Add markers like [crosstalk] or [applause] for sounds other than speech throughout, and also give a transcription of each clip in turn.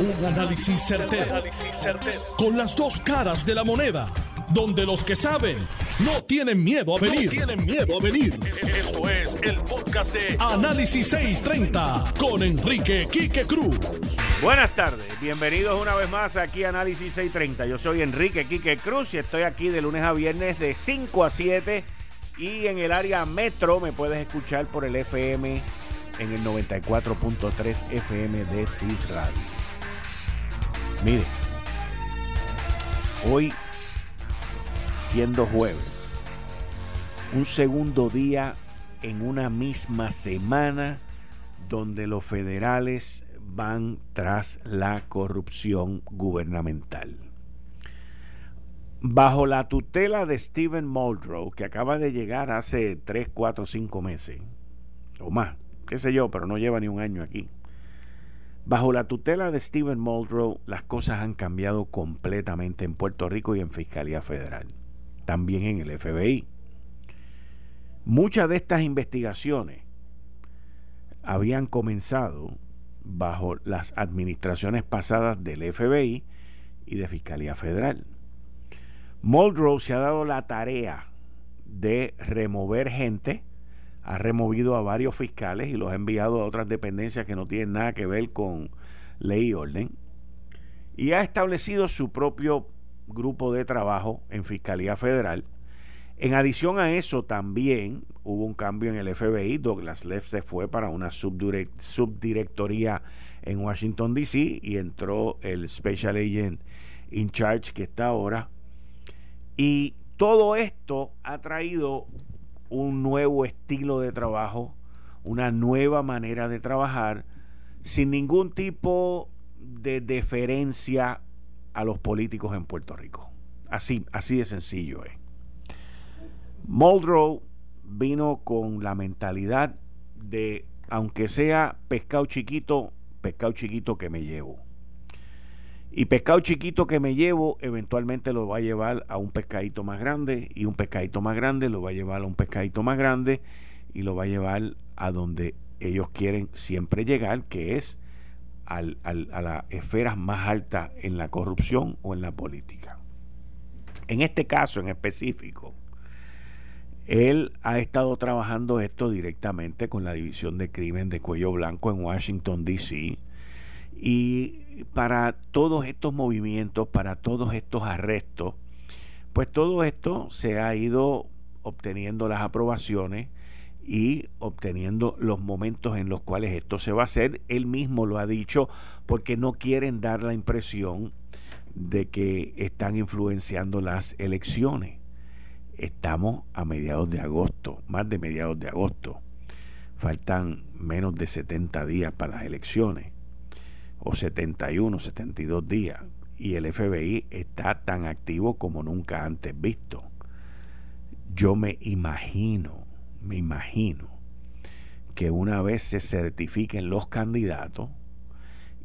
Un análisis certero, Con las dos caras de la moneda. Donde los que saben no tienen miedo a venir. tienen miedo a venir. Esto es el podcast de Análisis 630 con Enrique Quique Cruz. Buenas tardes, bienvenidos una vez más aquí a Análisis 630. Yo soy Enrique Quique Cruz y estoy aquí de lunes a viernes de 5 a 7 y en el área metro me puedes escuchar por el FM en el 94.3 FM de tu radio. Mire, hoy siendo jueves, un segundo día en una misma semana donde los federales van tras la corrupción gubernamental. Bajo la tutela de Stephen Muldrow, que acaba de llegar hace 3, 4, 5 meses, o más, qué sé yo, pero no lleva ni un año aquí. Bajo la tutela de Stephen Muldrow, las cosas han cambiado completamente en Puerto Rico y en Fiscalía Federal, también en el FBI. Muchas de estas investigaciones habían comenzado bajo las administraciones pasadas del FBI y de Fiscalía Federal. Muldrow se ha dado la tarea de remover gente ha removido a varios fiscales y los ha enviado a otras dependencias que no tienen nada que ver con ley y orden. Y ha establecido su propio grupo de trabajo en Fiscalía Federal. En adición a eso, también hubo un cambio en el FBI. Douglas Leff se fue para una subdirectoría en Washington, D.C. y entró el Special Agent in Charge que está ahora. Y todo esto ha traído un nuevo estilo de trabajo, una nueva manera de trabajar, sin ningún tipo de deferencia a los políticos en Puerto Rico. Así, así de sencillo es. Muldrow vino con la mentalidad de, aunque sea pescado chiquito, pescado chiquito que me llevo. Y pescado chiquito que me llevo, eventualmente lo va a llevar a un pescadito más grande y un pescadito más grande lo va a llevar a un pescadito más grande y lo va a llevar a donde ellos quieren siempre llegar, que es al, a las esferas más altas en la corrupción o en la política. En este caso en específico, él ha estado trabajando esto directamente con la División de Crimen de Cuello Blanco en Washington, D.C. Y para todos estos movimientos, para todos estos arrestos, pues todo esto se ha ido obteniendo las aprobaciones y obteniendo los momentos en los cuales esto se va a hacer. Él mismo lo ha dicho porque no quieren dar la impresión de que están influenciando las elecciones. Estamos a mediados de agosto, más de mediados de agosto. Faltan menos de 70 días para las elecciones o 71, 72 días y el FBI está tan activo como nunca antes visto. Yo me imagino, me imagino que una vez se certifiquen los candidatos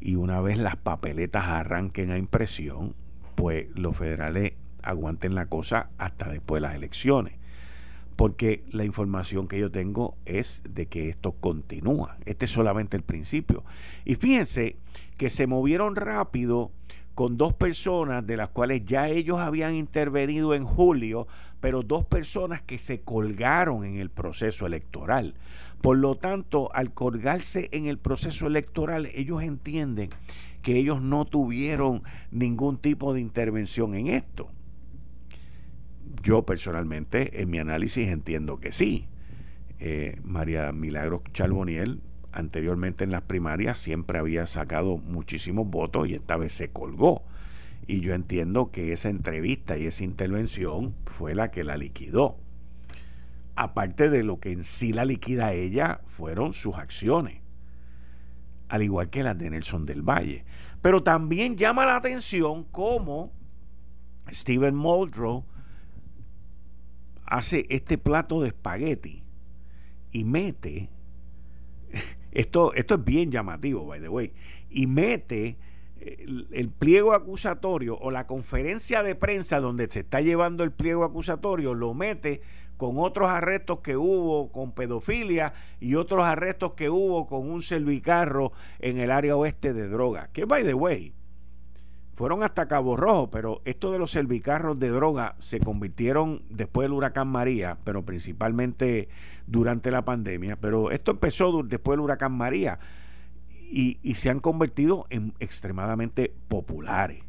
y una vez las papeletas arranquen a impresión, pues los federales aguanten la cosa hasta después de las elecciones. Porque la información que yo tengo es de que esto continúa. Este es solamente el principio. Y fíjense que se movieron rápido con dos personas de las cuales ya ellos habían intervenido en julio, pero dos personas que se colgaron en el proceso electoral. Por lo tanto, al colgarse en el proceso electoral, ellos entienden que ellos no tuvieron ningún tipo de intervención en esto. Yo personalmente, en mi análisis, entiendo que sí. Eh, María Milagros Charboniel anteriormente en las primarias siempre había sacado muchísimos votos y esta vez se colgó. Y yo entiendo que esa entrevista y esa intervención fue la que la liquidó. Aparte de lo que en sí la liquida ella fueron sus acciones, al igual que las de Nelson del Valle. Pero también llama la atención cómo Steven Muldrow hace este plato de espagueti y mete [laughs] esto, esto es bien llamativo, by the way. Y mete eh, el, pliego acusatorio o la conferencia de prensa donde se está llevando el pliego acusatorio, lo mete con otros arrestos que hubo con pedofilia y otros arrestos que hubo con un servicarro en el área oeste de droga. Que, by the way, fueron hasta Cabo Rojo, pero esto de los servicarros de droga se convirtieron después del huracán María, pero principalmente durante la pandemia. Pero esto empezó después del huracán María y, y se han convertido en extremadamente populares.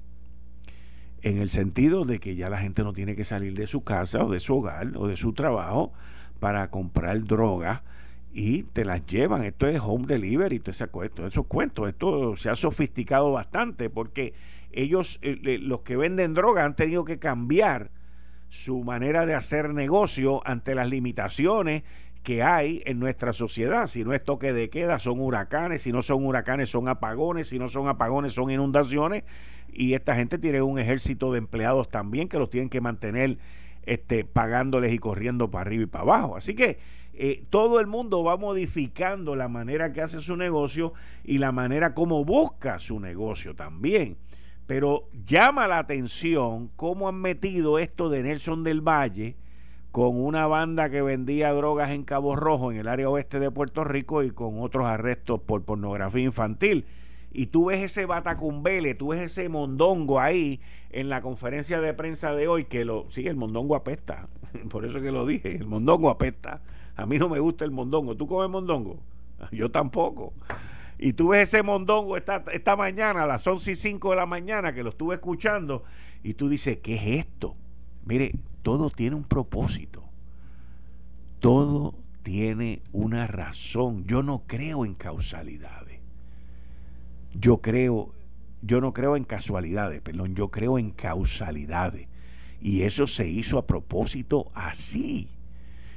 En el sentido de que ya la gente no tiene que salir de su casa o de su hogar o de su trabajo para comprar droga y te las llevan. Esto es home delivery, todo ese, esos cuentos. Esto se ha sofisticado bastante porque ellos, eh, los que venden droga, han tenido que cambiar su manera de hacer negocio ante las limitaciones que hay en nuestra sociedad. Si no es toque de queda, son huracanes, si no son huracanes, son apagones, si no son apagones, son inundaciones. Y esta gente tiene un ejército de empleados también que los tienen que mantener este, pagándoles y corriendo para arriba y para abajo. Así que eh, todo el mundo va modificando la manera que hace su negocio y la manera como busca su negocio también. Pero llama la atención cómo han metido esto de Nelson del Valle con una banda que vendía drogas en Cabo Rojo, en el área oeste de Puerto Rico, y con otros arrestos por pornografía infantil. Y tú ves ese batacumbele, tú ves ese mondongo ahí en la conferencia de prensa de hoy, que lo, sí, el mondongo apesta, [laughs] por eso que lo dije, el mondongo apesta. A mí no me gusta el mondongo. ¿Tú comes mondongo? [laughs] Yo tampoco. Y tú ves ese mondongo esta, esta mañana, a las 11 y 5 de la mañana, que lo estuve escuchando, y tú dices, ¿qué es esto? Mire, todo tiene un propósito. Todo tiene una razón. Yo no creo en causalidades. Yo creo, yo no creo en casualidades, perdón, yo creo en causalidades. Y eso se hizo a propósito así.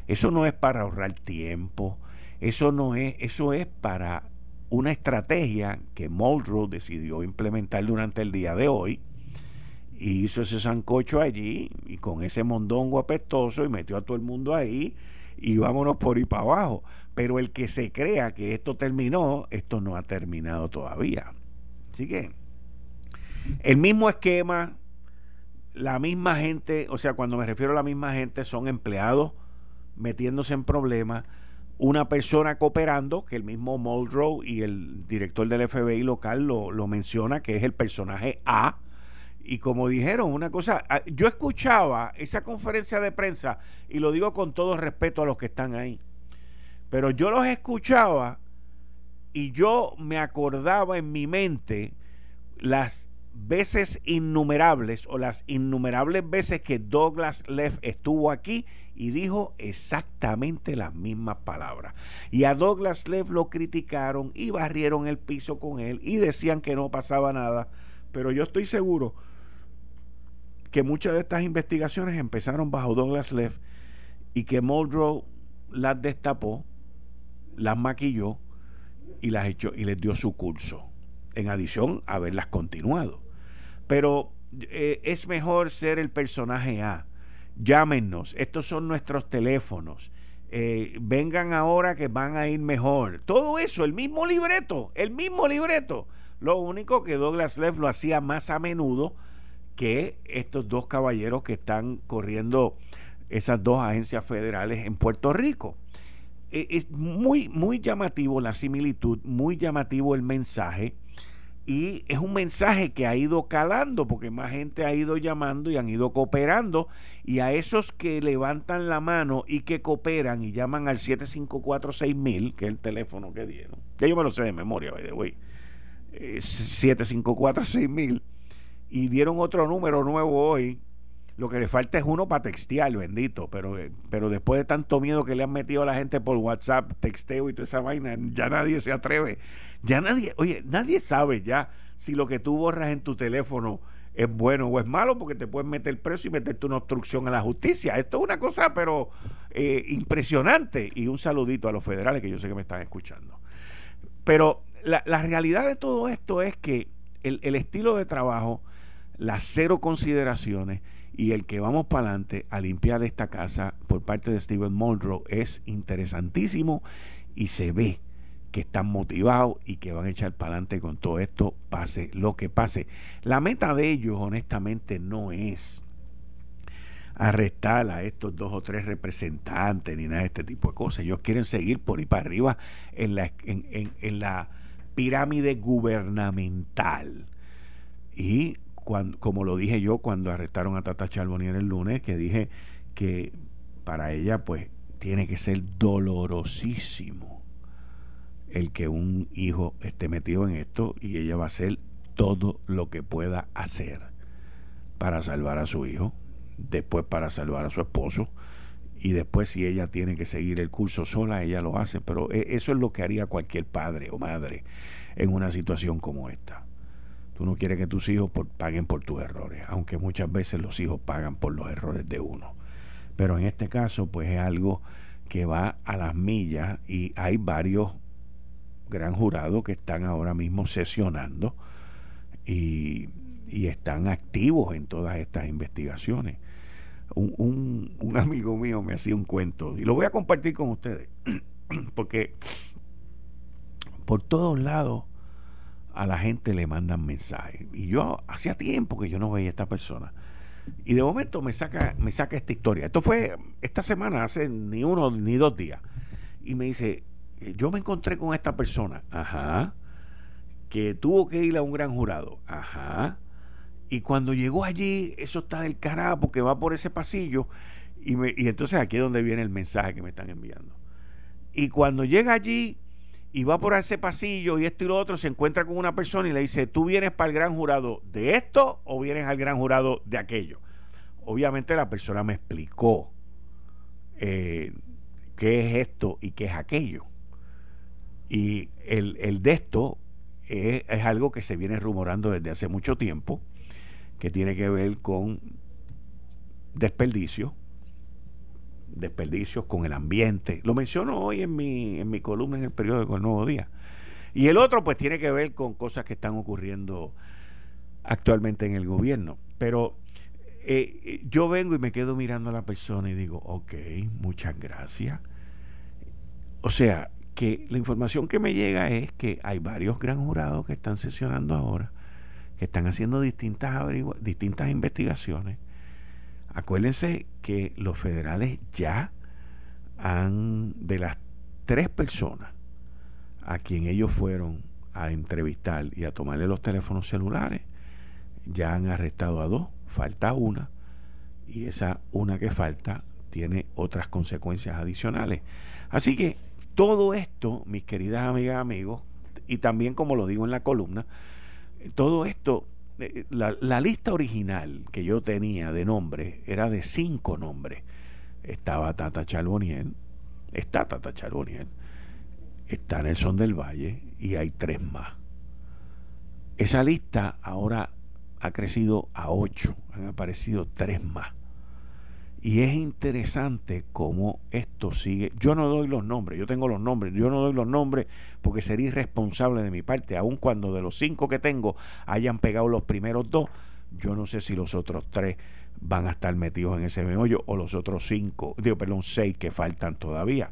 Eso no es para ahorrar tiempo. Eso no es, eso es para una estrategia que Muldrow decidió implementar durante el día de hoy y hizo ese sancocho allí y con ese mondongo apestoso y metió a todo el mundo ahí y vámonos por ahí para abajo. Pero el que se crea que esto terminó, esto no ha terminado todavía. Así que el mismo esquema, la misma gente, o sea, cuando me refiero a la misma gente, son empleados metiéndose en problemas una persona cooperando, que el mismo Muldrow y el director del FBI local lo, lo, menciona, que es el personaje A. Y como dijeron, una cosa, ah, yo escuchaba esa conferencia de prensa, y lo digo con todo respeto a los que están ahí, pero yo los escuchaba y yo me acordaba en mi mente las veces innumerables o las innumerables veces que Douglas Leff estuvo aquí y dijo exactamente las mismas palabras. Y a Douglas Leff lo criticaron y barrieron el piso con él y decían que no pasaba nada. Pero yo estoy seguro que muchas de estas investigaciones empezaron bajo Douglas Leff y que Muldrow las destapó, las maquilló y las echó y les dio su curso. En adición a haberlas continuado. Pero eh, es mejor ser el personaje A llámenos, estos son nuestros teléfonos. Eh, vengan ahora que van a ir mejor. Todo eso, el mismo libreto, el mismo libreto. Lo único que Douglas Leff lo hacía más a menudo que estos dos caballeros que están corriendo esas dos agencias federales en Puerto Rico. Eh, es muy, muy llamativo la similitud, muy llamativo el mensaje y es un mensaje que ha ido calando porque más gente ha ido llamando y han ido cooperando y a esos que levantan la mano y que cooperan y llaman al 754-6000 que es el teléfono que dieron. Ya yo me lo sé de memoria the way. 754-6000 y dieron otro número nuevo hoy lo que le falta es uno para textear, bendito, pero, eh, pero después de tanto miedo que le han metido a la gente por WhatsApp, texteo y toda esa vaina, ya nadie se atreve. Ya nadie, oye, nadie sabe ya si lo que tú borras en tu teléfono es bueno o es malo porque te pueden meter preso y meterte una obstrucción a la justicia. Esto es una cosa, pero eh, impresionante. Y un saludito a los federales que yo sé que me están escuchando. Pero la, realidad de todo esto es que el estilo de trabajo, las cero consideraciones, y el que vamos para adelante a limpiar esta casa por parte de Steven Muldrow es interesantísimo y se ve que están motivados y que van a echar para adelante con todo esto, pase lo que pase. La meta de ellos, honestamente, no es arrestar a estos dos o tres representantes ni nada de este tipo de cosas. Ellos quieren seguir por ahí para arriba en la, en, la pirámide gubernamental. Y cuando, como lo dije yo cuando arrestaron a Tata Charbonnier el lunes, que dije que para ella pues tiene que ser dolorosísimo el que un hijo esté metido en esto y ella va a hacer todo lo que pueda hacer para salvar a su hijo después para salvar a su esposo y después si ella tiene que seguir el curso sola, ella lo hace, pero e, eso es lo que haría cualquier padre o madre en una situación como esta. Tú no quieres que tus hijos paguen por tus errores, aunque muchas veces los hijos pagan por los errores de uno. Pero en este caso, pues es algo que va a las millas y hay varios gran jurados que están ahora mismo sesionando y, están activos en todas estas investigaciones un, un, amigo mío me hacía un cuento y lo voy a compartir con ustedes [clears throat] porque por todos lados a la gente le mandan mensajes. Y yo hacía tiempo que yo no veía a esta persona. Y de momento me saca me saca esta historia. Esto fue esta semana hace ni uno ni dos días. Y me dice yo me encontré con esta persona ajá. Que tuvo que ir a un gran jurado. Ajá. Y cuando llegó allí, eso está del carajo porque va por ese pasillo. Y, y entonces aquí es donde viene el mensaje que me están enviando. Y cuando llega allí y va por ese pasillo y esto y lo otro, se encuentra con una persona y le dice, ¿tú vienes para el gran jurado de esto o vienes al gran jurado de aquello? Obviamente la persona me explicó eh, qué es esto y qué es aquello. Y el, el de esto es, es algo que se viene rumorando desde hace mucho tiempo que tiene que ver con desperdicio, desperdicios con el ambiente. Lo menciono hoy en mi, en mi columna en el periódico El Nuevo Día. Y el otro pues tiene que ver con cosas que están ocurriendo actualmente en el gobierno. Pero eh, yo vengo y me quedo mirando a la persona y digo, ok, muchas gracias. O sea, que la información que me llega es que hay varios gran jurados que están sesionando ahora que están haciendo distintas, distintas investigaciones. Acuérdense que los federales ya han, de las tres personas a quien ellos fueron a entrevistar y a tomarle los teléfonos celulares, ya han arrestado a dos, falta una, y esa una que falta tiene otras consecuencias adicionales. Así que todo esto, mis queridas amigas amigos, y también como lo digo en la columna, todo esto, eh, la, lista original que yo tenía de nombres era de cinco nombres. Estaba Tata Charbonnier, está Tata Charbonnier, está Nelson del Valle y hay tres más. Esa lista ahora ha crecido a ocho, han aparecido tres más. Y es interesante cómo esto sigue. Yo no doy los nombres, yo tengo los nombres, yo no doy los nombres porque sería irresponsable de mi parte, aun cuando de los cinco que tengo hayan pegado los primeros dos, yo no sé si los otros tres van a estar metidos en ese meollo o los otros cinco, digo, perdón, seis que faltan todavía.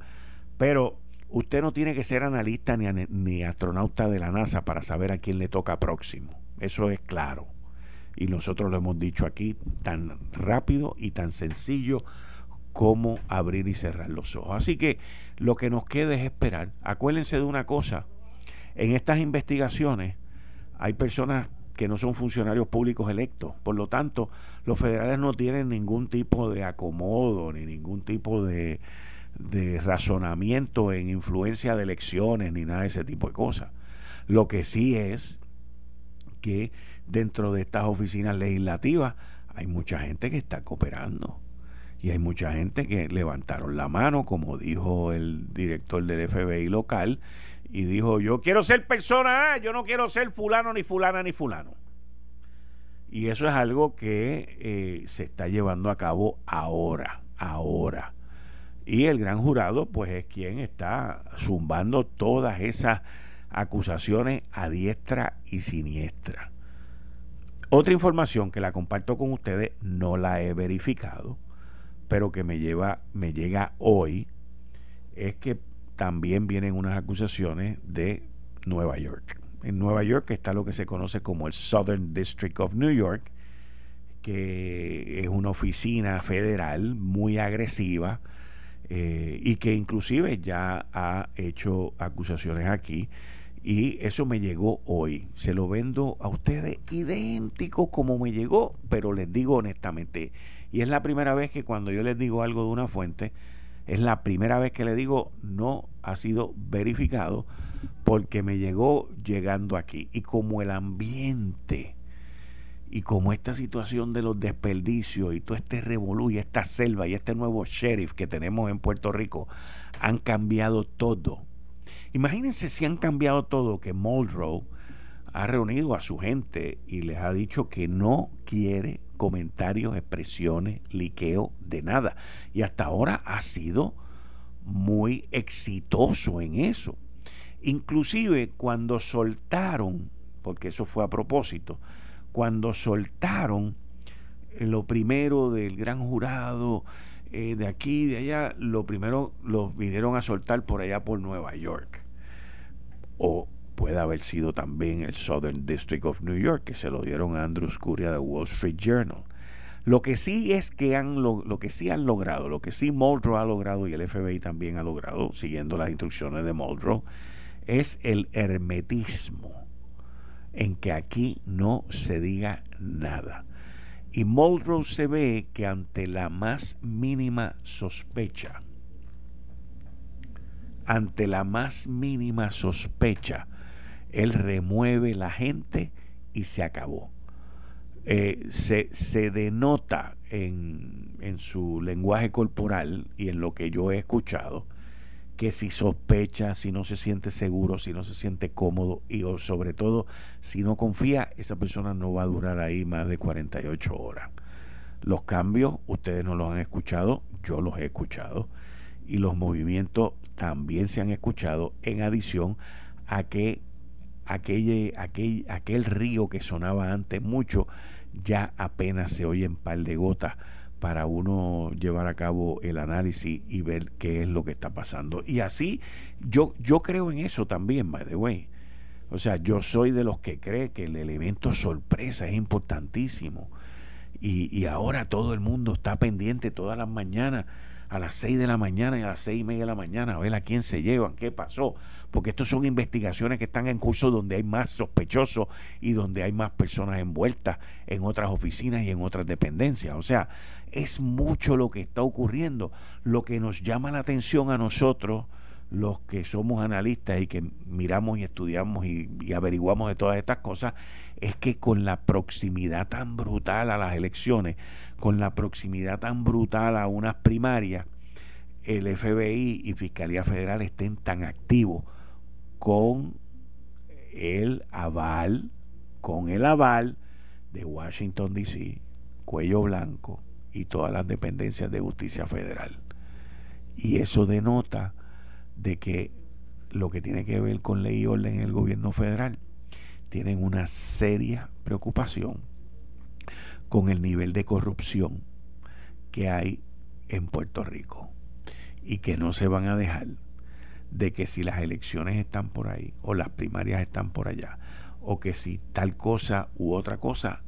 Pero usted no tiene que ser analista ni, ni astronauta de la NASA para saber a quién le toca próximo. Eso es claro y nosotros lo hemos dicho aquí tan rápido y tan sencillo como abrir y cerrar los ojos. Así que lo que nos queda es esperar. Acuérdense de una cosa, en estas investigaciones hay personas que no son funcionarios públicos electos. Por lo tanto, los federales no tienen ningún tipo de acomodo ni ningún tipo de, de razonamiento en influencia de elecciones ni nada de ese tipo de cosas. Lo que sí es que dentro de estas oficinas legislativas hay mucha gente que está cooperando y hay mucha gente que levantaron la mano, como dijo el director del FBI local, y dijo, yo quiero ser persona A, yo no quiero ser fulano ni fulana ni fulano. Y eso es algo que eh, se está llevando a cabo ahora, ahora. Y el gran jurado, pues es quien está zumbando todas esas acusaciones a diestra y siniestra. Otra información que la comparto con ustedes, no la he verificado, pero que me lleva, me llega hoy, es que también vienen unas acusaciones de Nueva York. En Nueva York está lo que se conoce como el Southern District of New York, que es una oficina federal muy agresiva eh, y que inclusive ya ha hecho acusaciones aquí y eso me llegó hoy. Se lo vendo a ustedes idéntico como me llegó, pero les digo honestamente, y es la primera vez que cuando yo les digo algo de una fuente, es la primera vez que le digo no ha sido verificado porque me llegó llegando aquí. Y como el ambiente y como esta situación de los desperdicios y todo este revolú y esta selva y este nuevo sheriff que tenemos en Puerto Rico han cambiado todo Imagínense si han cambiado todo, que Muldrow ha reunido a su gente y les ha dicho que no quiere comentarios, expresiones, liqueo de nada. Y hasta ahora ha sido muy exitoso en eso. Inclusive cuando soltaron, porque eso fue a propósito, cuando soltaron lo primero del gran jurado eh, de aquí de allá, lo primero los vinieron a soltar por allá por Nueva York o puede haber sido también el Southern District of New York, que se lo dieron a Andrew Scuria de Wall Street Journal. Lo que sí es que han lo, que sí han logrado, lo que sí Muldrow ha logrado y el FBI también ha logrado, siguiendo las instrucciones de Muldrow, es el hermetismo en que aquí no se diga nada. Y Muldrow se ve que ante la más mínima sospecha, ante la más mínima sospecha, él remueve la gente y se acabó. Eh, se, se, denota en, en, su lenguaje corporal y en lo que yo he escuchado que si sospecha, si no se siente seguro, si no se siente cómodo y sobre todo si no confía, esa persona no va a durar ahí más de 48 horas. Los cambios, ustedes no los han escuchado, yo los he escuchado y los movimientos también se han escuchado en adición a que aquel, aquel, aquel río que sonaba antes mucho ya apenas se oye en par de gotas para uno llevar a cabo el análisis y ver qué es lo que está pasando. Y así yo, yo creo en eso también, by the way. O sea, yo soy de los que cree que el elemento sorpresa es importantísimo. Y, y ahora todo el mundo está pendiente todas las mañanas a las 6 de la mañana y a las seis y media de la mañana a ver a quién se llevan, qué pasó, porque estas son investigaciones que están en curso donde hay más sospechosos y donde hay más personas envueltas en otras oficinas y en otras dependencias. O sea, es mucho lo que está ocurriendo. Lo que nos llama la atención a nosotros, los que somos analistas y que miramos y estudiamos y, y averiguamos de todas estas cosas, es que con la proximidad tan brutal a las elecciones, con la proximidad tan brutal a unas primarias, el FBI y Fiscalía Federal estén tan activos con el aval, con el aval de Washington DC, Cuello Blanco y todas las dependencias de justicia federal. Y eso denota de que lo que tiene que ver con ley y orden en el gobierno federal tienen una seria preocupación con el nivel de corrupción que hay en Puerto Rico y que no se van a dejar de que si las elecciones están por ahí o las primarias están por allá o que si tal cosa u otra cosa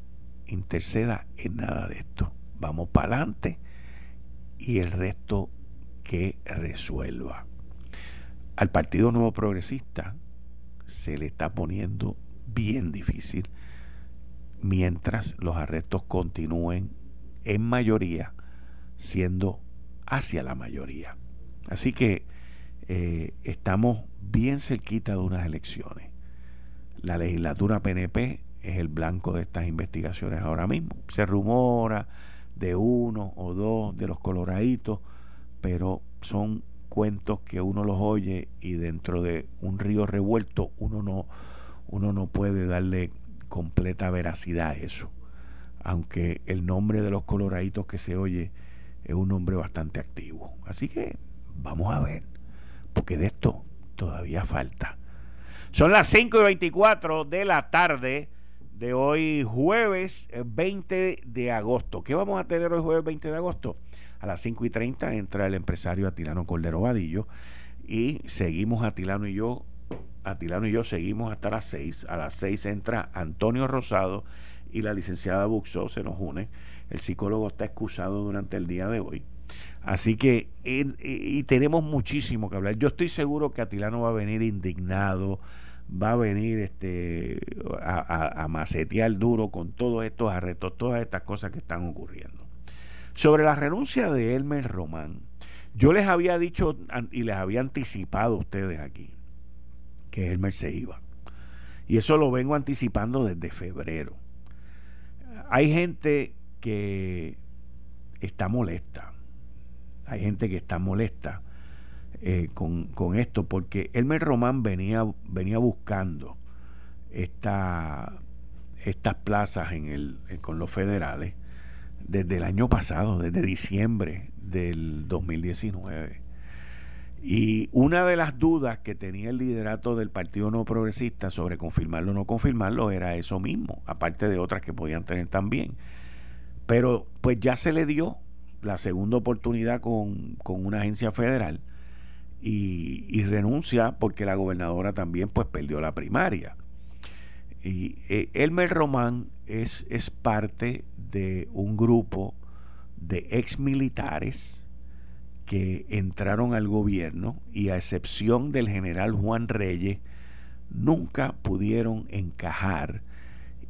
interceda en nada de esto. Vamos para adelante y el resto que resuelva. Al Partido Nuevo Progresista se le está poniendo bien difícil mientras los arrestos continúen en mayoría siendo hacia la mayoría. Así que eh, estamos bien cerquita de unas elecciones. La legislatura PNP es el blanco de estas investigaciones ahora mismo. Se rumora de uno o dos de los coloraditos, pero son cuentos que uno los oye y dentro de un río revuelto uno no, uno no puede darle completa veracidad eso. Aunque el nombre de los coloraditos que se oye es un nombre bastante activo. Así que vamos a ver, porque de esto todavía falta. Son las 5 y 24 de la tarde de hoy jueves 20 de agosto. ¿Qué vamos a tener hoy jueves 20 de agosto? A las 5 y 30 entra el empresario Atilano Cordero Vadillo y seguimos Atilano y yo Atilano y yo seguimos hasta las 6. A las 6 entra Antonio Rosado y la licenciada Buxo se nos une. El psicólogo está excusado durante el día de hoy. Así que, y tenemos muchísimo que hablar. Yo estoy seguro que Atilano va a venir indignado, va a venir este, a, a macetear duro con todos estos arrestos, todas estas cosas que están ocurriendo. Sobre la renuncia de Elmer Román, yo les había dicho y les había anticipado a ustedes aquí que Elmer se iba. Y eso lo vengo anticipando desde febrero. Hay gente que está molesta. Hay gente que está molesta eh, con, esto porque Elmer Román venía, venía buscando esta, estas plazas en el, con los federales desde el año pasado, desde diciembre del 2019. Y una de las dudas que tenía el liderato del Partido No Progresista sobre confirmarlo o no confirmarlo era eso mismo, aparte de otras que podían tener también. Pero pues ya se le dio la segunda oportunidad con, una agencia federal y, renuncia porque la gobernadora también pues perdió la primaria. Y eh, Elmer Román es, es parte de un grupo de ex militares que entraron al gobierno y a excepción del general Juan Reyes, nunca pudieron encajar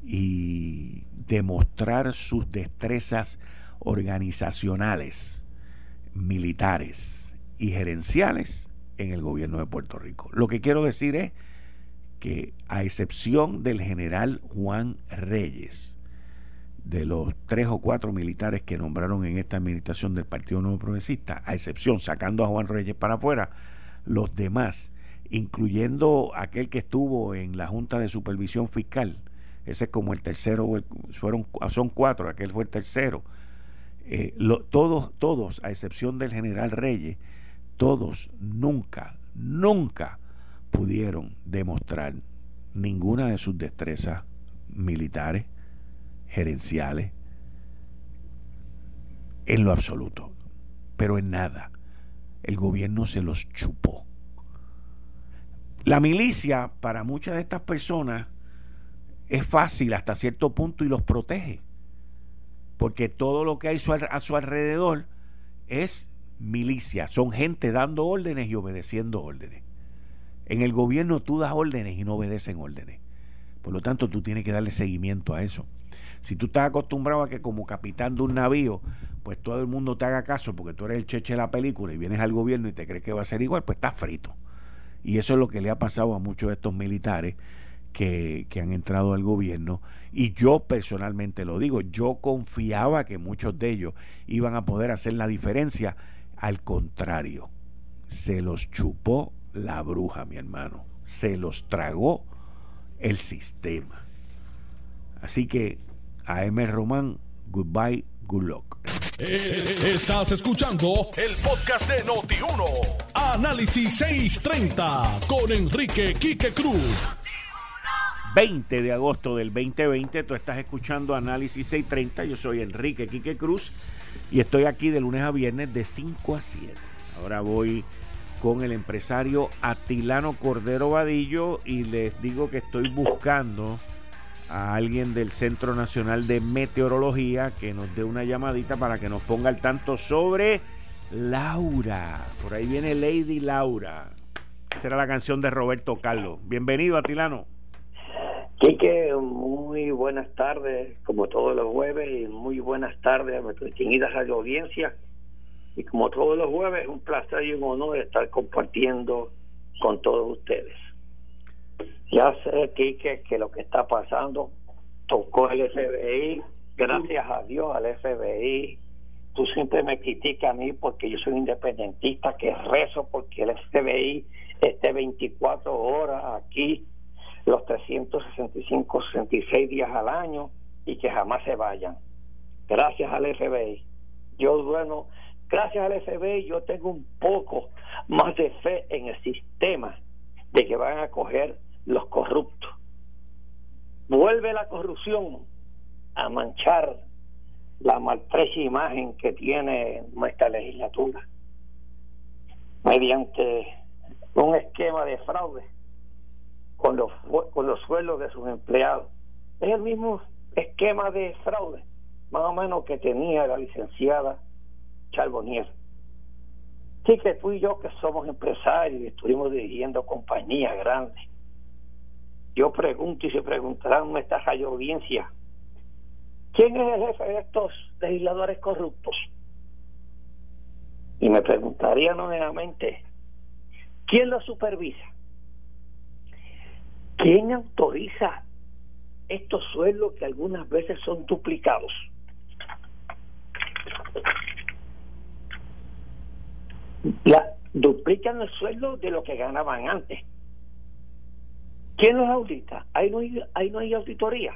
y demostrar sus destrezas organizacionales, militares y gerenciales en el gobierno de Puerto Rico. Lo que quiero decir es que a excepción del general Juan Reyes, de los tres o cuatro militares que nombraron en esta administración del Partido Nuevo Progresista, a excepción, sacando a Juan Reyes para afuera, los demás, incluyendo aquel que estuvo en la Junta de Supervisión Fiscal, ese es como el tercero, fueron, son cuatro, aquel fue el tercero, eh, todos, todos, a excepción del general Reyes, todos nunca, nunca pudieron demostrar ninguna de sus destrezas militares, gerenciales, en lo absoluto, pero en nada. El gobierno se los chupó. La milicia, para muchas de estas personas, es fácil hasta cierto punto y los protege. Porque todo lo que hay a su alrededor es milicia, son gente dando órdenes y obedeciendo órdenes. En el gobierno tú das órdenes y no obedecen órdenes. Por lo tanto, tú tienes que darle seguimiento a eso. Si tú estás acostumbrado a que como capitán de un navío, pues todo el mundo te haga caso porque tú eres el cheche de la película y vienes al gobierno y te crees que va a ser igual, pues estás frito. Y eso es lo que le ha pasado a muchos de estos militares que, que, han entrado al gobierno. Y yo personalmente lo digo, yo confiaba que muchos de ellos iban a poder hacer la diferencia. Al contrario, se los chupó la bruja, mi hermano. Se los tragó el sistema. Así que a M. Román, goodbye, good luck. Eh, estás escuchando el podcast de Noti1. Análisis 630 con Enrique Quique Cruz. 20 de agosto del 2020, tú estás escuchando Análisis 630. Yo soy Enrique Quique Cruz y estoy aquí de lunes a viernes de 5 a 7. Ahora voy con el empresario Atilano Cordero Vadillo y les digo que estoy buscando a alguien del Centro Nacional de Meteorología que nos dé una llamadita para que nos ponga al tanto sobre Laura. Por ahí viene Lady Laura. Esa era la canción de Roberto Carlos. Bienvenido, Atilano. Quique, muy buenas tardes, como todos los jueves, y muy buenas tardes a nuestras distinguidas audiencia. Y como todos los jueves, un placer y un honor estar compartiendo con todos ustedes. Ya sé, Quique, que lo que está pasando tocó el FBI. Gracias a Dios al FBI. Tú siempre me criticas a mí porque yo soy independentista, que rezo porque el FBI esté 24 horas aquí, los 365, 66 días al año y que jamás se vayan. Gracias al FBI. Yo, bueno, gracias al FBI yo tengo un poco más de fe en el sistema de que van a coger los corruptos. Vuelve la corrupción a manchar la maltrecha imagen que tiene nuestra legislatura mediante un esquema de fraude con los con los sueldos de sus empleados. Es el mismo esquema de fraude, más o menos que tenía la licenciada Charbonnier. Sí que tú y yo que somos empresarios y estuvimos dirigiendo compañías grandes. Yo pregunto y se preguntarán nuestras audiencia, ¿quién es el jefe de estos legisladores corruptos? Y me preguntaría nuevamente, ¿quién lo supervisa? ¿Quién autoriza estos sueldos que algunas veces son duplicados? La, duplican el sueldo de lo que ganaban antes. ¿Quién los audita? Ahí no hay, ahí no hay auditoría.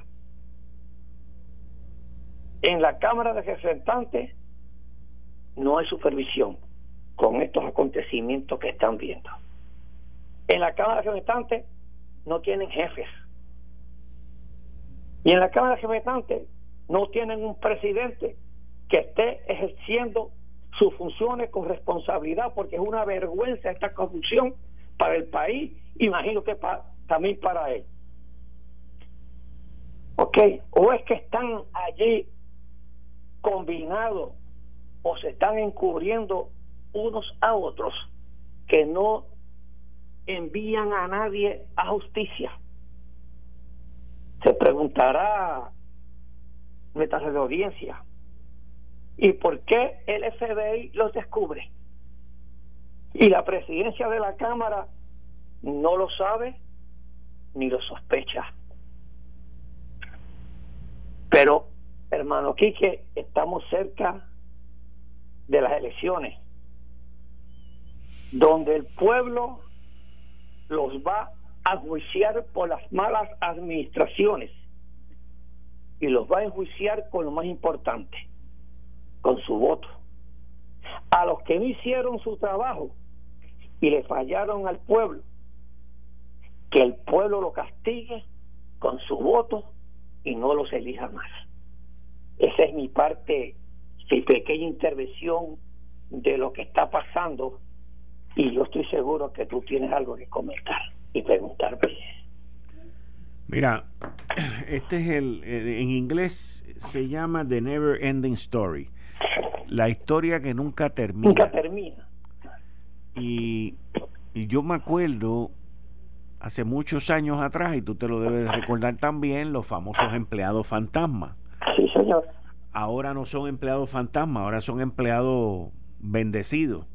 En la Cámara de Representantes no hay supervisión con estos acontecimientos que están viendo. En la Cámara de Representantes no tienen jefes. Y en la Cámara de Representantes no tienen un presidente que esté ejerciendo sus funciones con responsabilidad, porque es una vergüenza esta corrupción para el país, imagino que también para él. ¿Ok? O es que están allí combinados o se están encubriendo unos a otros que no envían a nadie a justicia. Se preguntará nuestra audiencia, ¿y por qué el FBI los descubre? Y la presidencia de la Cámara no lo sabe ni lo sospecha. Pero, hermano Quique, estamos cerca de las elecciones, donde el pueblo los va a enjuiciar por las malas administraciones y los va a enjuiciar con lo más importante, con su voto. A los que no hicieron su trabajo y le fallaron al pueblo, que el pueblo lo castigue con su voto y no los elija más. Esa es mi parte, mi pequeña intervención de lo que está pasando y yo estoy seguro que tú tienes algo que comentar y preguntarme. Mira, [clears throat] este es el, en inglés se llama The Never Ending Story, la historia que nunca termina. Nunca termina. Y, y yo me acuerdo hace muchos años atrás, y tú te lo debes recordar también, los famosos empleados fantasma. Sí, señor. Ahora no son empleados fantasma, ahora son empleados bendecidos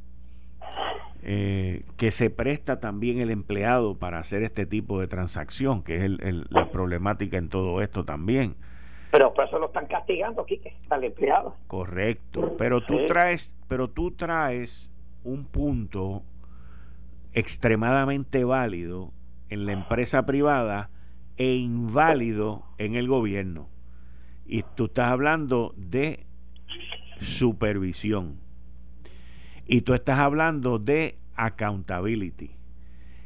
eh, que se presta también el empleado para hacer este tipo de transacción, que es la problemática en todo esto también. Pero por eso lo están castigando, Quique, al empleado. Correcto, pero tú traes, pero tú traes un punto extremadamente válido en la empresa privada e inválido en el gobierno. Y tú estás hablando de supervisión y tú estás hablando de accountability.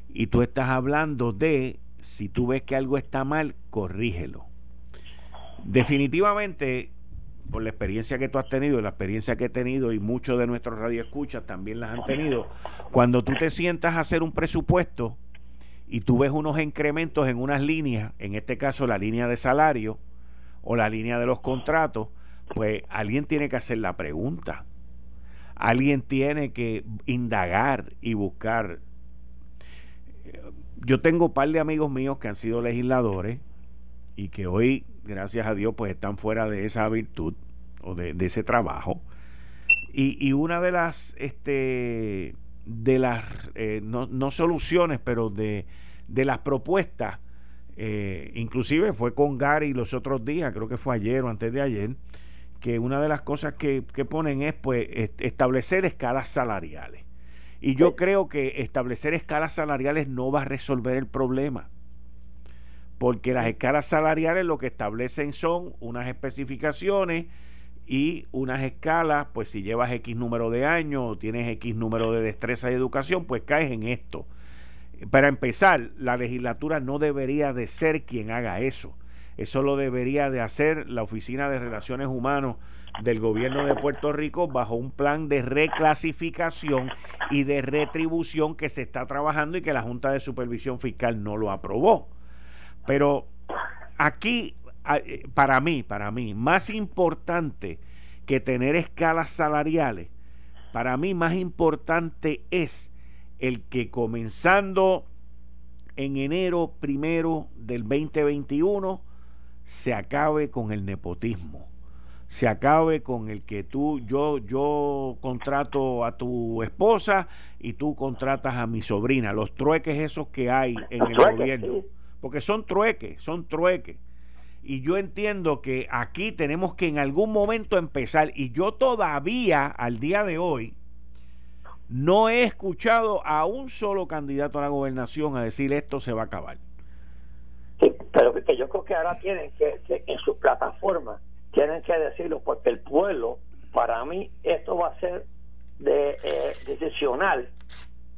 Y tú estás hablando de, si tú ves que algo está mal, corrígelo. Definitivamente, por la experiencia que tú has tenido, la experiencia que he tenido y muchos de nuestros radioescuchas también las han tenido, cuando tú te sientas a hacer un presupuesto y tú ves unos incrementos en unas líneas, en este caso la línea de salario o la línea de los contratos, pues alguien tiene que hacer la pregunta Alguien tiene que indagar y buscar. Yo tengo un par de amigos míos que han sido legisladores y que hoy, gracias a Dios, pues están fuera de esa virtud o de, ese trabajo. Y, una de las, este, de las, eh, no, soluciones, pero de, de las propuestas, eh, inclusive fue con Gary los otros días, creo que fue ayer o antes de ayer, que una de las cosas que, ponen es pues establecer escalas salariales. Y yo creo que establecer escalas salariales no va a resolver el problema. Porque las escalas salariales lo que establecen son unas especificaciones y unas escalas, pues si llevas X número de años o tienes X número de destreza y educación, pues caes en esto. Para empezar, la legislatura no debería de ser quien haga eso. Eso lo debería de hacer la Oficina de Relaciones Humanas del gobierno de Puerto Rico bajo un plan de reclasificación y de retribución que se está trabajando y que la Junta de Supervisión Fiscal no lo aprobó. Pero aquí para mí, para mí, más importante que tener escalas salariales, para mí más importante es el que comenzando en enero primero del 2021 se acabe con el nepotismo se acabe con el que tú, yo, yo contrato a tu esposa y tú contratas a mi sobrina, los trueques esos que hay en el gobierno, porque son trueques, son trueques. Y yo entiendo que aquí tenemos que en algún momento empezar, y yo todavía al día de hoy no he escuchado a un solo candidato a la gobernación a decir esto se va a acabar. Sí, pero que yo creo que ahora tienen que en su plataforma tienen que decirlo porque el pueblo, para mí, esto va a ser de eh, decisional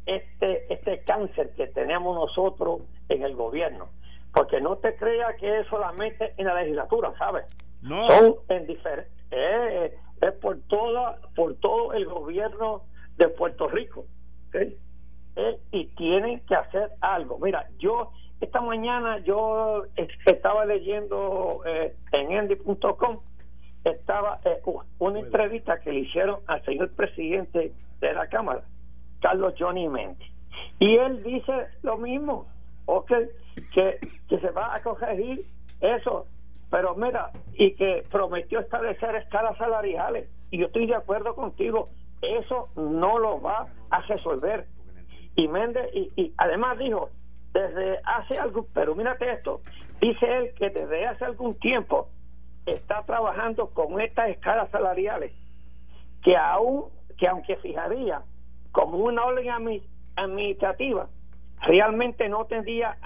este este cáncer que tenemos nosotros en el gobierno porque no te creas que es solamente en la legislatura sabes no. son en diferentes eh, es por toda por todo el gobierno de Puerto Rico eh, y tienen que hacer algo. Mira yo esta mañana yo estaba leyendo eh, en endy.com estaba eh, una entrevista que le hicieron al señor presidente de la Cámara, Carlos Johnny Mendes. Y él dice lo mismo, ok, que, que se va a corregir eso, pero mira, y que prometió establecer escalas salariales. Y yo estoy de acuerdo contigo, eso no lo va a resolver. Y Méndez, y, además dijo, desde hace algo, pero mírate esto, dice él que desde hace algún tiempo está trabajando con estas escalas salariales que aún que aunque fijaría como una orden administrativa realmente no tendría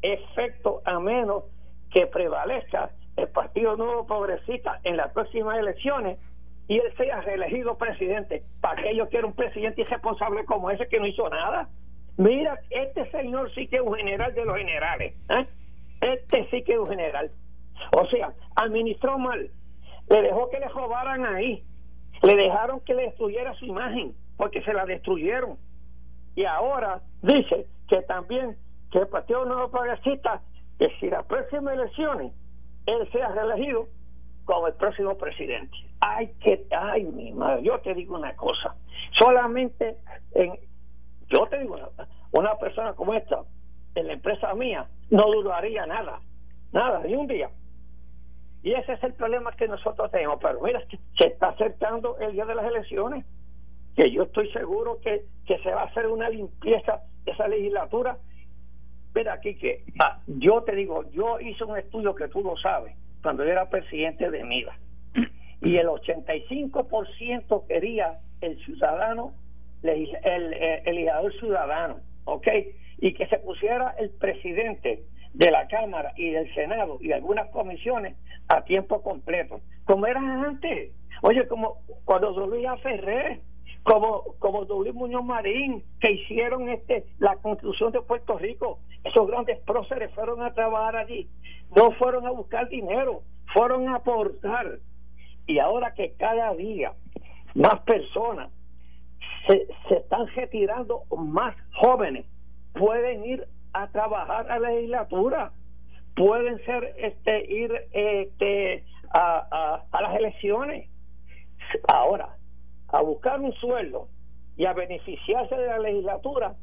efecto a menos que prevalezca el Partido Nuevo Progresista en las próximas elecciones y él sea reelegido presidente. ¿Para qué yo quiero un presidente irresponsable como ese que no hizo nada? Mira, este señor sí que es un general de los generales. ¿eh? Este sí que es un general. O sea, administró mal. Le dejó que le robaran ahí. Le dejaron que le destruyera su imagen, porque se la destruyeron. Y ahora dice que también que el Partido Nuevo Progresista, que si las próximas elecciones él sea reelegido como el próximo presidente. Ay, que, ay, mi madre, yo te digo una cosa. Solamente en, yo te digo, una persona como esta, en la empresa mía, no duraría nada, nada, ni un día. Y ese es el problema que nosotros tenemos. Pero mira, se está acercando el día de las elecciones, que yo estoy seguro que, que se va a hacer una limpieza de esa legislatura. Mira, aquí que ah, yo te digo, yo hice un estudio que tú lo sabes, cuando yo era presidente de MIDA. Y el 85% quería el ciudadano, el, el, el legislador ciudadano, ¿ok? Y que se pusiera el presidente de la Cámara y del Senado y algunas comisiones a tiempo completo, como eran antes. Oye, como cuando Luis Ferrer, como, como Luis Muñoz Marín, que hicieron este la construcción de Puerto Rico, esos grandes próceres fueron a trabajar allí, no fueron a buscar dinero, fueron a aportar. Y ahora que cada día más personas se, se están retirando, más jóvenes pueden ir a trabajar a la legislatura pueden ser este ir este a, a, las elecciones. Ahora a buscar un sueldo y a beneficiarse de la legislatura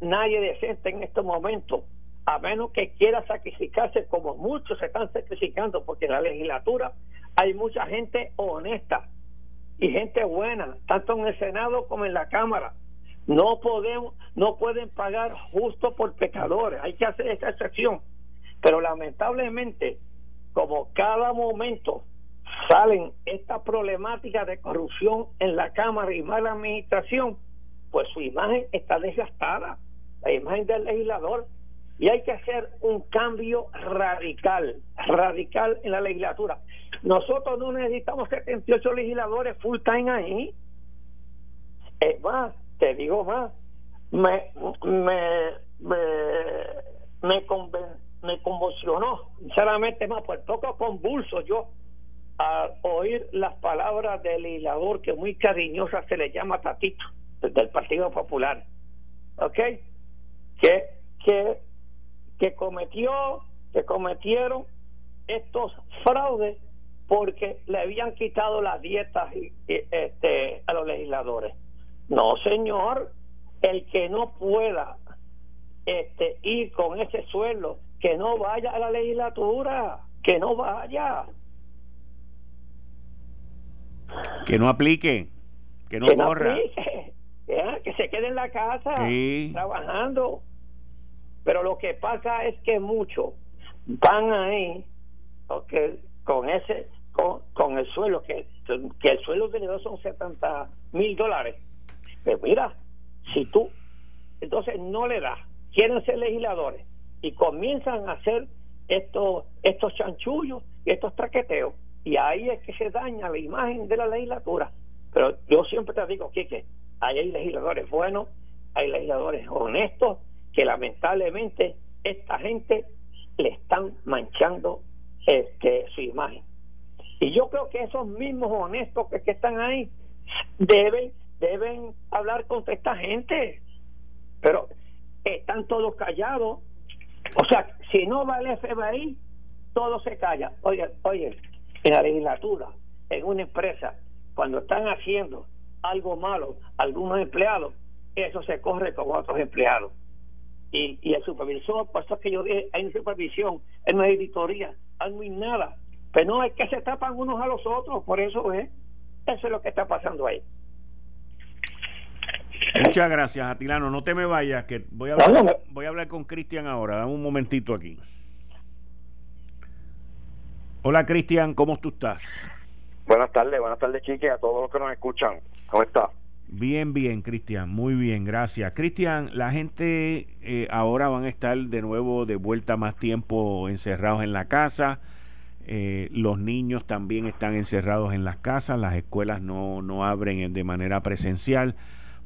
nadie decente en este momento a menos que quiera sacrificarse como muchos se están sacrificando porque en la legislatura hay mucha gente honesta y gente buena tanto en el senado como en la cámara. No podemos no pueden pagar justo por pecadores. Hay que hacer esta excepción. Pero lamentablemente, como cada momento salen estas problemáticas de corrupción en la Cámara y mala administración, pues su imagen está desgastada, la imagen del legislador, y hay que hacer un cambio radical, radical en la legislatura. Nosotros no necesitamos 78 legisladores full time ahí. Es más, te digo más, me, me, me, me, me conmocionó, sinceramente más, por poco convulso yo a oír las palabras del legislador que muy cariñosa se le llama Tatito, del Partido Popular, ¿ok? Que, que, que cometió, que cometieron estos fraudes porque le habían quitado las dietas este, a los legisladores. No, señor, el que no pueda este, ir con ese sueldo, que no vaya a la legislatura, que no vaya. Que no aplique, que no corra. [laughs] que se quede en la casa trabajando. Pero lo que pasa es que muchos van ahí okay, con ese con, el suelo, que, que el suelo de son 70 mil dólares. Pero mira, si tú entonces no le das, quieren ser legisladores y comienzan a hacer estos, estos chanchullos y estos traqueteos, y ahí es que se daña la imagen de la legislatura. Pero yo siempre te digo, que hay legisladores buenos, hay legisladores honestos, que lamentablemente esta gente le están manchando este, su imagen. Y yo creo que esos mismos honestos que, que están ahí deben, deben hablar contra esta gente. Pero están todos callados. O sea, si no va el FBI, todo se calla. Oye, oye, en la legislatura, en una empresa, cuando están haciendo algo malo, algunos empleados, eso se corre con otros empleados. Y, y el supervisor, por eso que yo dije, hay una supervisión, hay una editoría, hay muy nada. Pero no es que se tapan unos a los otros, por eso es. Eso es lo que está pasando ahí. Muchas gracias, Atilano. No te me vayas, que voy a hablar, voy a hablar con Cristian ahora. Dame un momentito aquí. Hola, Cristian, ¿cómo tú estás? Buenas tardes, buenas tardes, Chique, a todos los que nos escuchan. ¿Cómo estás? Bien, bien, Cristian, muy bien, gracias. Cristian, la gente eh, ahora van a estar de nuevo de vuelta más tiempo encerrados en la casa. Eh, los niños también están encerrados en las casas, las escuelas no, no abren de manera presencial.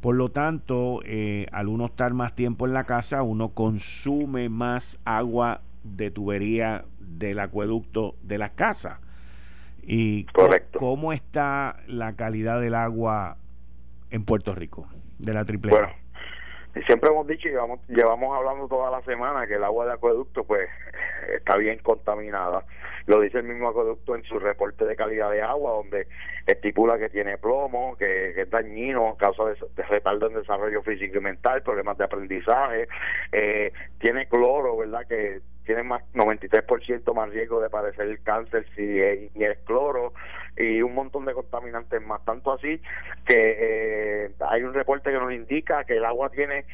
Por lo tanto, eh, al uno estar más tiempo en la casa, uno consume más agua de tubería del acueducto de la casa. ¿Y cómo está la calidad del agua en Puerto Rico, de la triple? Bueno, siempre hemos dicho y llevamos, llevamos hablando toda la semana que el agua de acueducto pues está bien contaminada lo dice el mismo acueducto en su reporte de calidad de agua, donde estipula que tiene plomo, que, es dañino, causa de, retardo en desarrollo físico y mental, problemas de aprendizaje, eh, tiene cloro, ¿verdad? Que tiene más 93% más riesgo de padecer cáncer si es cloro y un montón de contaminantes más tanto así que eh, hay un reporte que nos indica que el agua tiene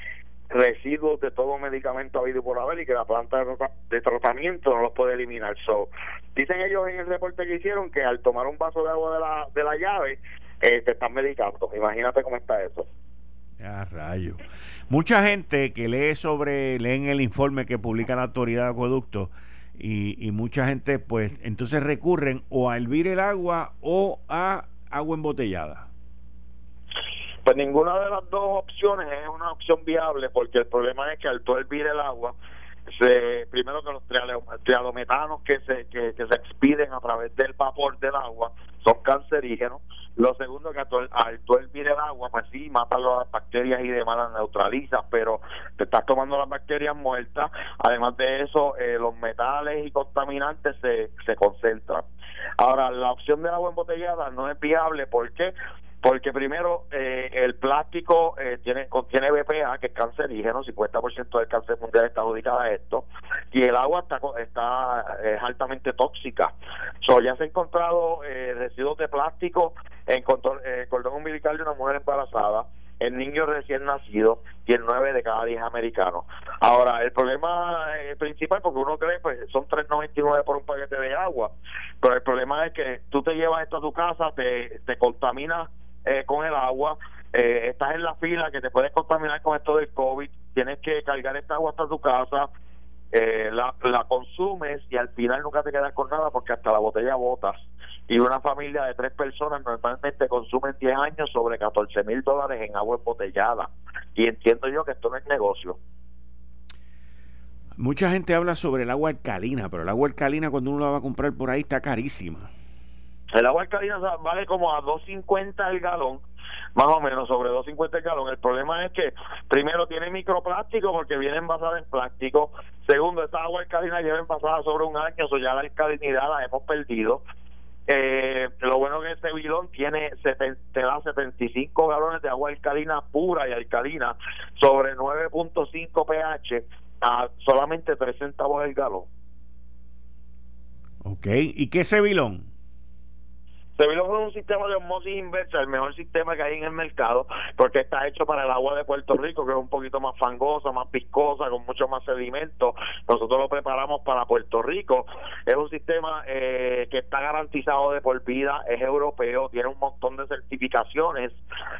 residuos de todo medicamento habido por haber y que la planta de tratamiento no los puede eliminar. So, dicen ellos en el reporte que hicieron que al tomar un vaso de agua de la, de la llave eh, te están medicando. Imagínate cómo está eso. a rayo. Mucha gente que lee sobre, leen el informe que publica la autoridad de acueducto y, y mucha gente pues entonces recurren o a hervir el agua o a agua embotellada. Pues ninguna de las dos opciones es una opción viable porque el problema es que al todo hervir el agua, se, primero que los trialometanos que se, que, se expiden a través del vapor del agua son cancerígenos. Lo segundo que al todo hervir el agua, pues sí, matan las bacterias y demás, las neutralizas, pero te estás tomando las bacterias muertas. Además de eso, eh, los metales y contaminantes se, se concentran. Ahora, la opción del agua embotellada no es viable, ¿por qué? Porque primero, eh, el plástico eh, tiene contiene BPA, que es cancerígeno, 50% del cáncer mundial está adjudicado a esto, y el agua está, está es altamente tóxica. So, ya se ha encontrado eh, residuos de plástico en cordón umbilical de una mujer embarazada, en niños recién nacidos y en 9 de cada 10 americanos. Ahora, el problema principal, porque uno cree, pues son 3.99 por un paquete de agua, pero el problema es que tú te llevas esto a tu casa, te, te contaminas eh, con el agua, eh, estás en la fila que te puedes contaminar con esto del COVID, tienes que cargar esta agua hasta tu casa, eh, la, la consumes y al final nunca te quedas con nada porque hasta la botella botas. Y una familia de tres personas normalmente consumen 10 años sobre 14 mil dólares en agua embotellada. Y entiendo yo que esto no es negocio. Mucha gente habla sobre el agua alcalina, pero el agua alcalina cuando uno la va a comprar por ahí está carísima. El agua alcalina vale como a 2.50 el galón, más o menos sobre 2.50 el galón. El problema es que primero tiene microplástico porque viene envasada en plástico. Segundo, esa agua alcalina lleva envasada sobre un año, o ya la alcalinidad la hemos perdido. Eh, lo bueno que este bidón tiene te da 75 galones de agua alcalina pura y alcalina sobre 9.5 pH a solamente 3 centavos el galón. Ok, ¿y qué es Sevilón? Sevilón es un sistema de osmosis inversa, el mejor sistema que hay en el mercado, porque está hecho para el agua de Puerto Rico, que es un poquito más fangosa, más viscosa, con mucho más sedimento. Nosotros lo preparamos para Puerto Rico. Es un sistema eh, que está garantizado de por vida, es europeo, tiene un montón de certificaciones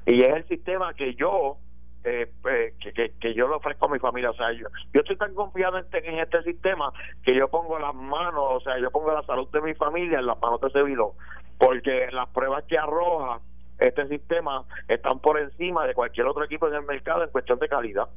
y es el sistema que yo eh, eh, que, yo lo ofrezco a mi familia. O sea, yo, yo estoy tan confiado en, en, este sistema que yo pongo las manos, o sea, yo pongo la salud de mi familia en las manos de ese Sevilón porque las pruebas que arroja este sistema están por encima de cualquier otro equipo en el mercado en cuestión de calidad.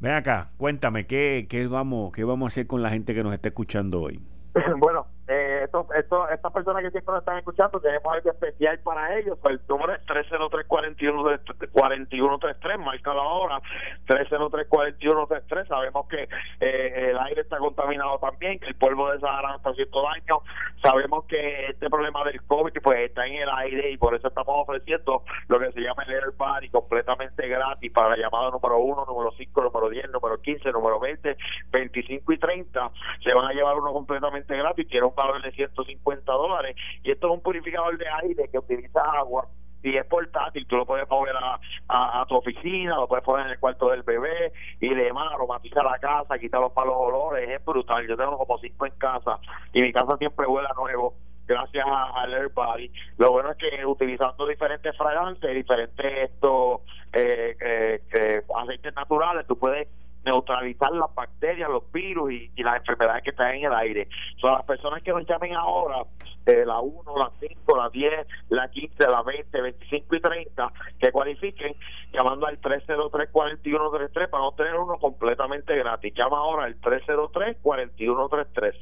Ven acá, cuéntame, ¿qué, qué, vamos, ¿qué vamos a hacer con la gente que nos está escuchando hoy? [laughs] bueno, eh, esto, estas personas que siempre nos están escuchando, tenemos algo especial para ellos. El número es 303-4133, márcalo ahora, 303-4133. Sabemos que eh, el aire está contaminado también, que el polvo de Sahara está haciendo daño. Sabemos que este problema del COVID pues está en el aire y por eso estamos ofreciendo lo que se llama el Air Body completamente gratis para la llamada número 1, número 5, número 10, número 15, número 20, 25 y 30. Se van a llevar uno completamente gratis, tiene un valor de 150 dólares. Y esto es un purificador de aire que utiliza agua y es portátil, tú lo puedes poner a, a, tu oficina, lo puedes poner en el cuarto del bebé y demás, aromatiza la casa, quita los palos olores, es brutal. Yo tengo como cinco en casa y mi casa siempre huele a nuevo gracias al Airbody. Lo bueno es que utilizando diferentes fragancias, diferentes estos eh, eh, eh, aceites naturales, tú puedes neutralizar las bacterias, los virus y, las enfermedades que están en el aire. Son las personas que nos llamen ahora, eh, la 1, la 5, la 10, la 15, la 20, 25 y 30, que cualifiquen llamando al 303-4133 para obtener uno completamente gratis. Llama ahora al 303-4133.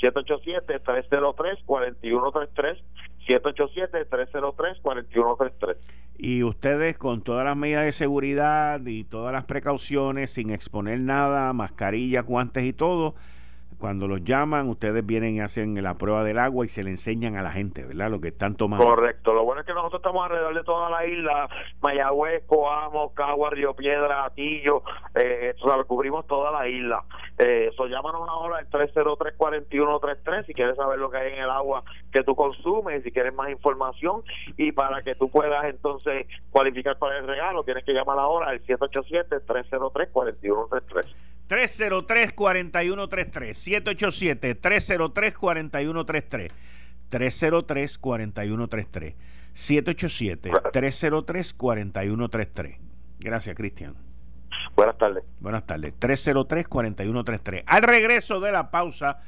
787-303-4133. 787-303-4133 y ustedes con todas las medidas de seguridad y todas las precauciones, sin exponer nada, mascarilla, guantes y todo, cuando los llaman, ustedes vienen y hacen la prueba del agua y se le enseñan a la gente, ¿verdad? Lo que están tomando. Correcto. Lo bueno es que nosotros estamos alrededor de toda la isla, Mayagüez, Coamo, Cagua, Río Piedra, Atillo, eh, o cubrimos toda la isla. Eh, so, llámanos ahora al 303-4133 si quieres saber lo que hay en el agua que tú consumes, si quieres más información y para que tú puedas entonces cualificar para el regalo, tienes que llamar ahora al 787-303-4133. 303-4133, 787-303-4133, 303-4133, 787-303-4133. Gracias, Cristian. Buenas tardes. Buenas tardes. 303-4133. Al regreso de la pausa,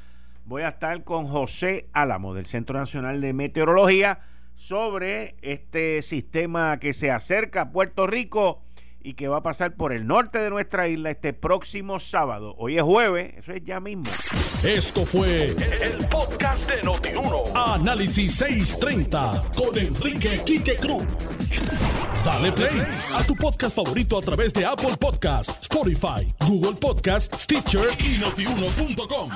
voy a estar con José Álamo del Centro Nacional de Meteorología sobre este sistema que se acerca a Puerto Rico y que va a pasar por el norte de nuestra isla este próximo sábado. Hoy es jueves, eso es ya mismo. Esto fue el, podcast de Notiuno. Análisis 630 con Enrique Quique Cruz. Dale play a tu podcast favorito a través de Apple Podcasts, Spotify, Google Podcasts, Stitcher y notiuno.com.